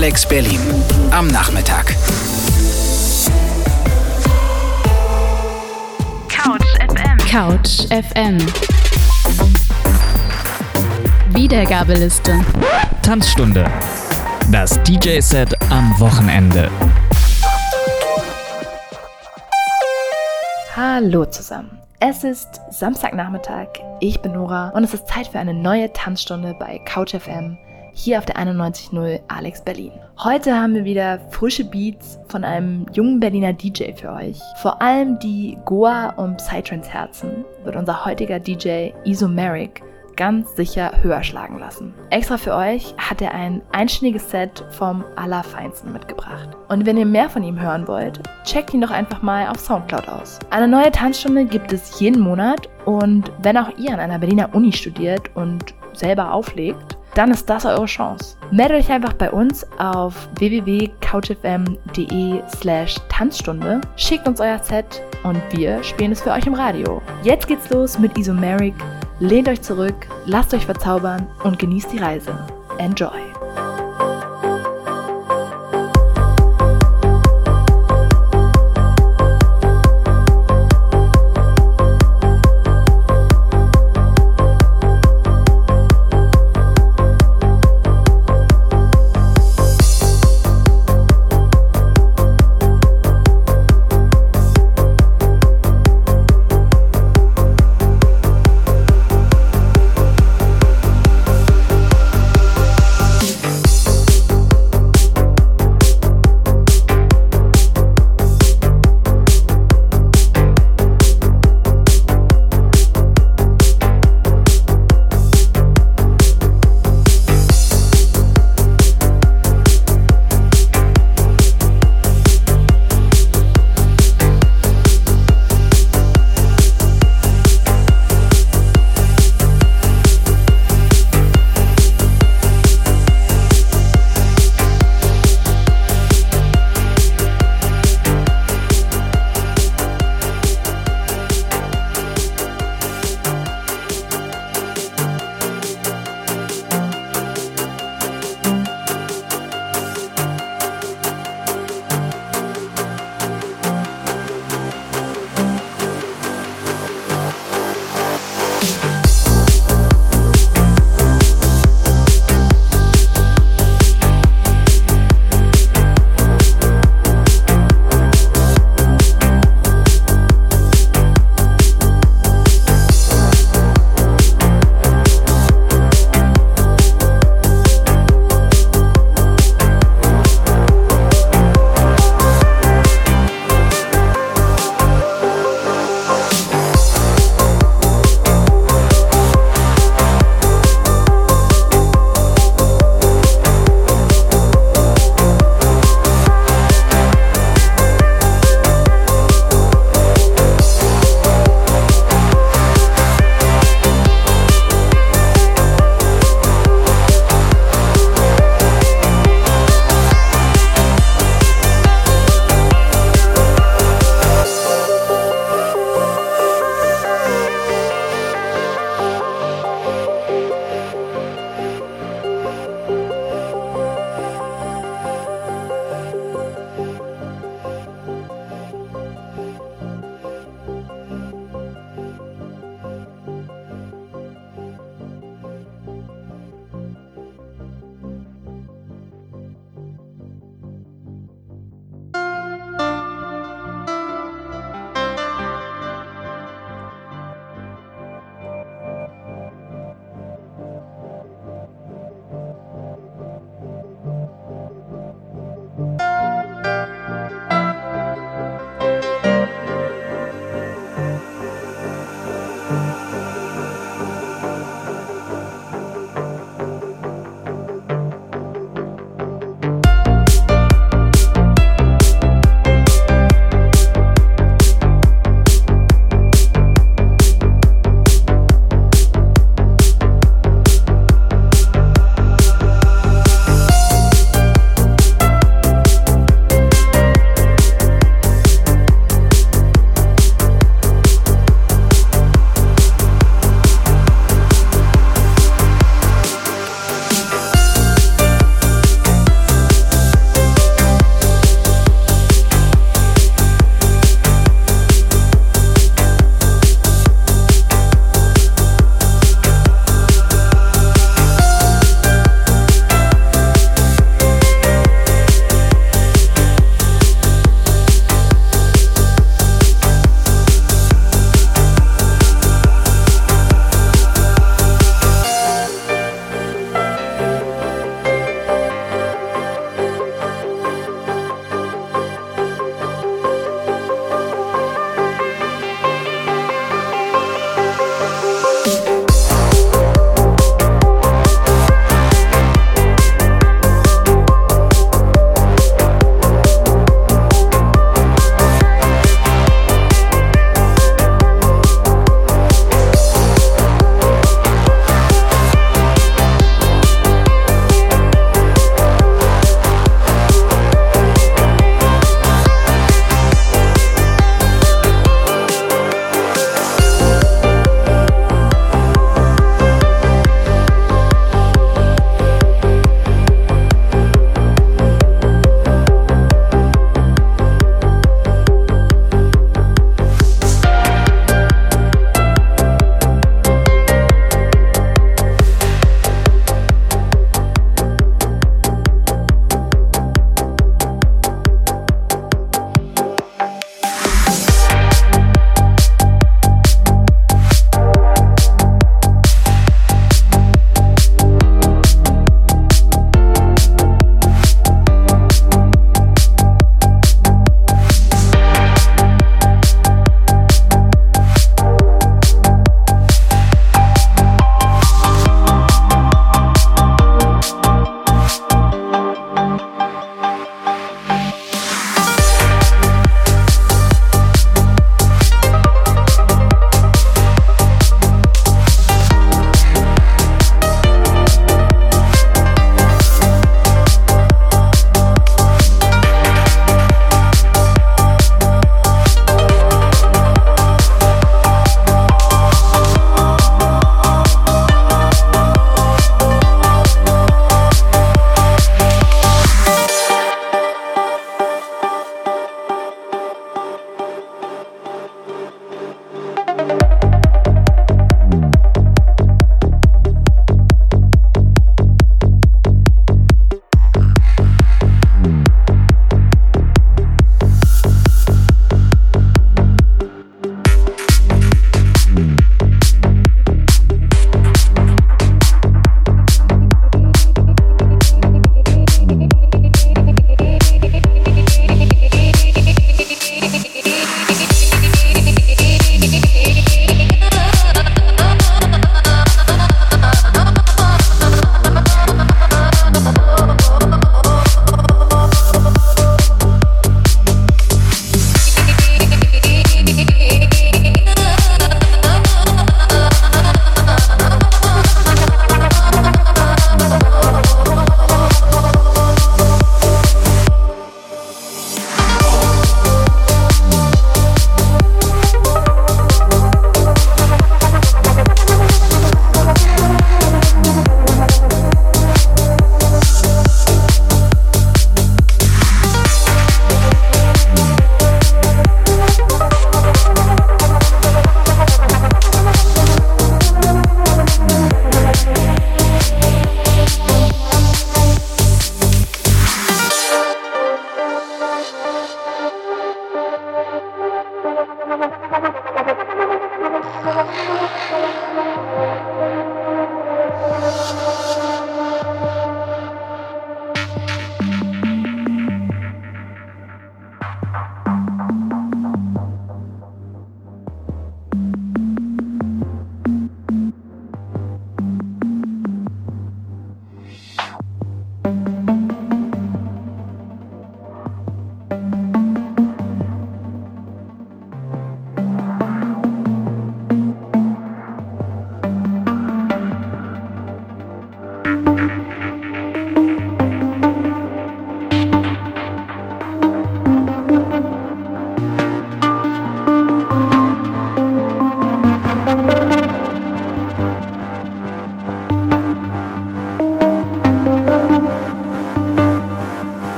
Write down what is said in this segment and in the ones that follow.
Alex Berlin am Nachmittag. Couch FM. Couch FM. Wiedergabeliste. Tanzstunde. Das DJ-Set am Wochenende. Hallo zusammen. Es ist Samstagnachmittag, ich bin Nora und es ist Zeit für eine neue Tanzstunde bei Couch FM hier auf der 91.0 Alex Berlin. Heute haben wir wieder frische Beats von einem jungen Berliner DJ für euch. Vor allem die Goa und Psytrance Herzen wird unser heutiger DJ Isomeric ganz sicher höher schlagen lassen. Extra für euch hat er ein einstündiges Set vom Allerfeinsten mitgebracht. Und wenn ihr mehr von ihm hören wollt, checkt ihn doch einfach mal auf Soundcloud aus. Eine neue Tanzstunde gibt es jeden Monat und wenn auch ihr an einer Berliner Uni studiert und selber auflegt, dann ist das eure Chance. Meldet euch einfach bei uns auf www.couchfm.de slash Tanzstunde, schickt uns euer Set und wir spielen es für euch im Radio. Jetzt geht's los mit Isomeric. Lehnt euch zurück, lasst euch verzaubern und genießt die Reise. Enjoy!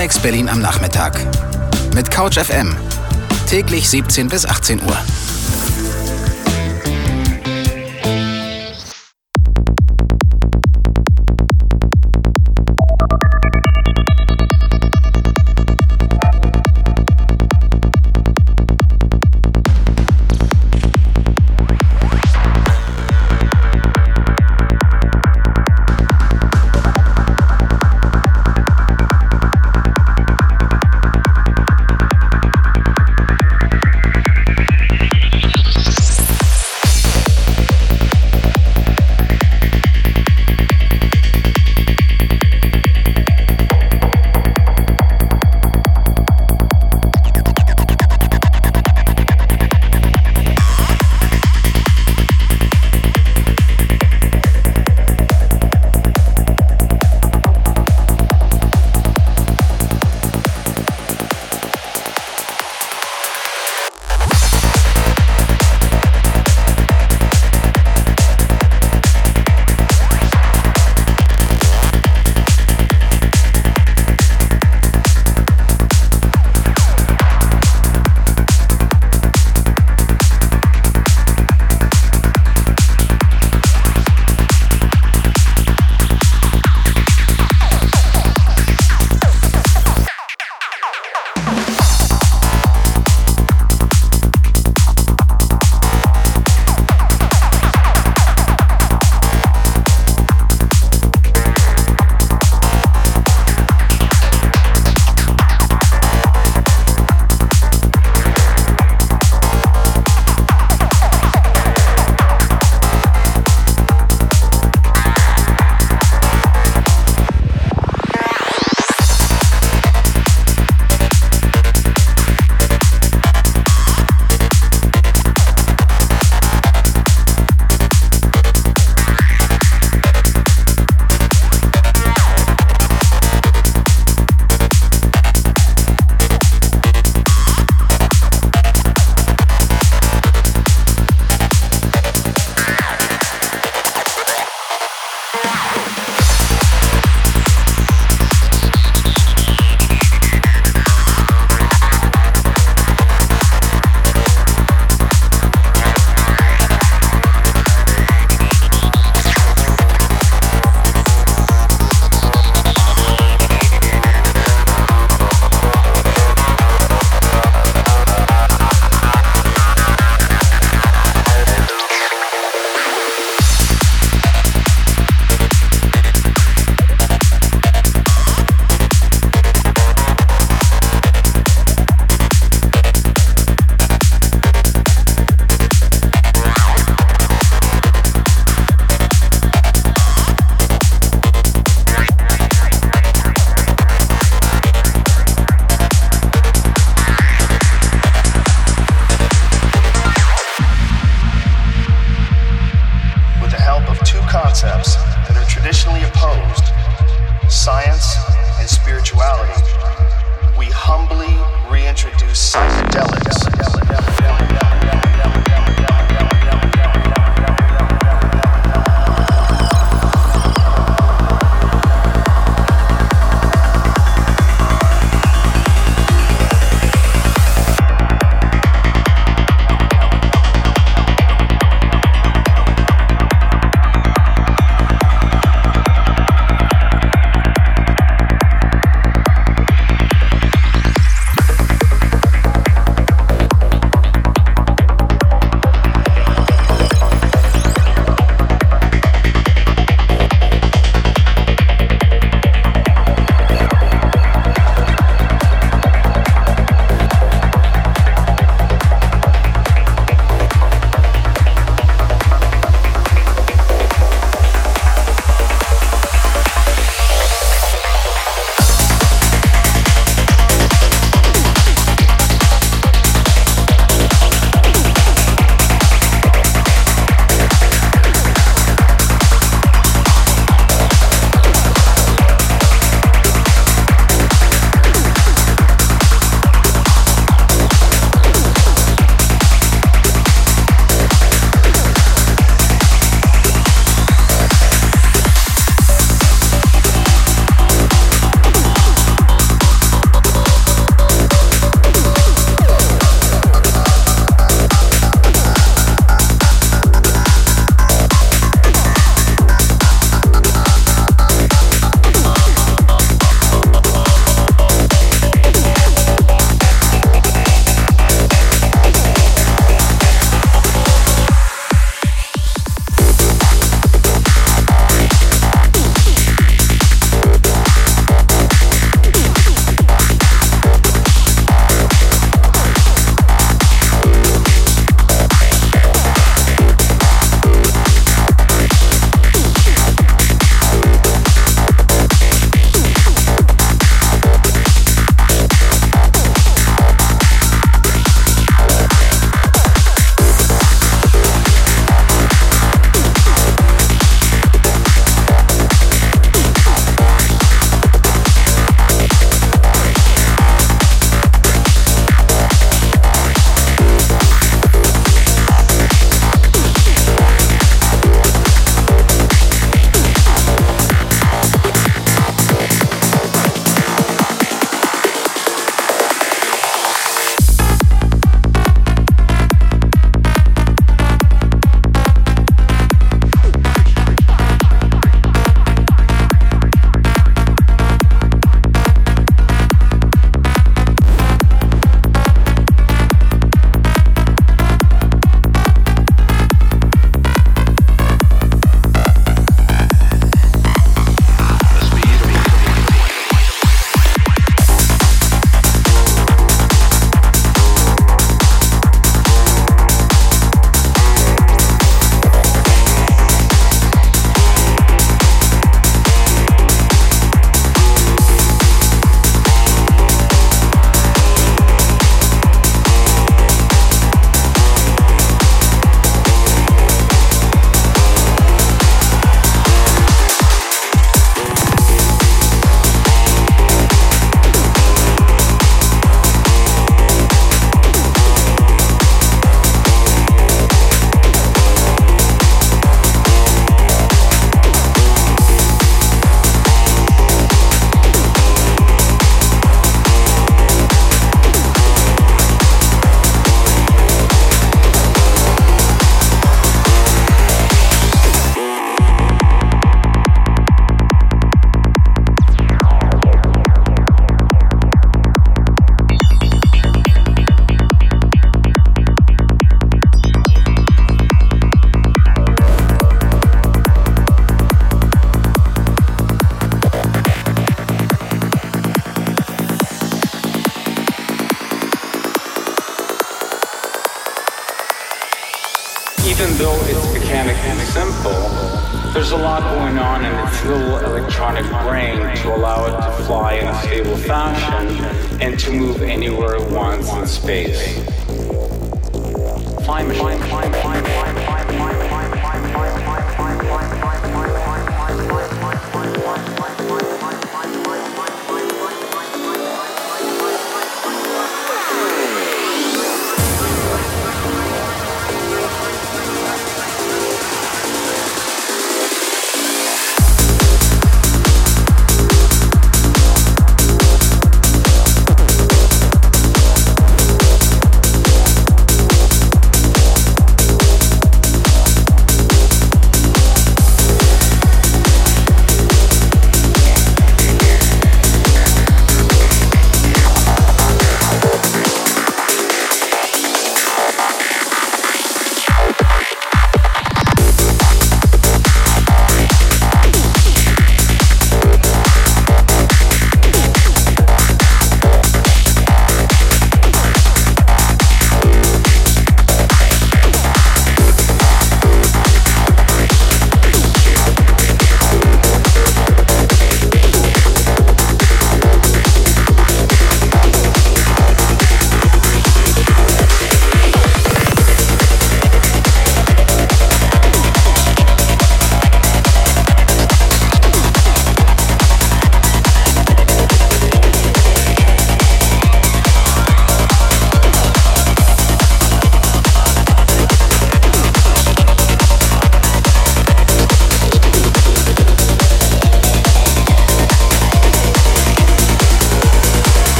Alex Berlin am Nachmittag. Mit Couch FM. Täglich 17 bis 18 Uhr.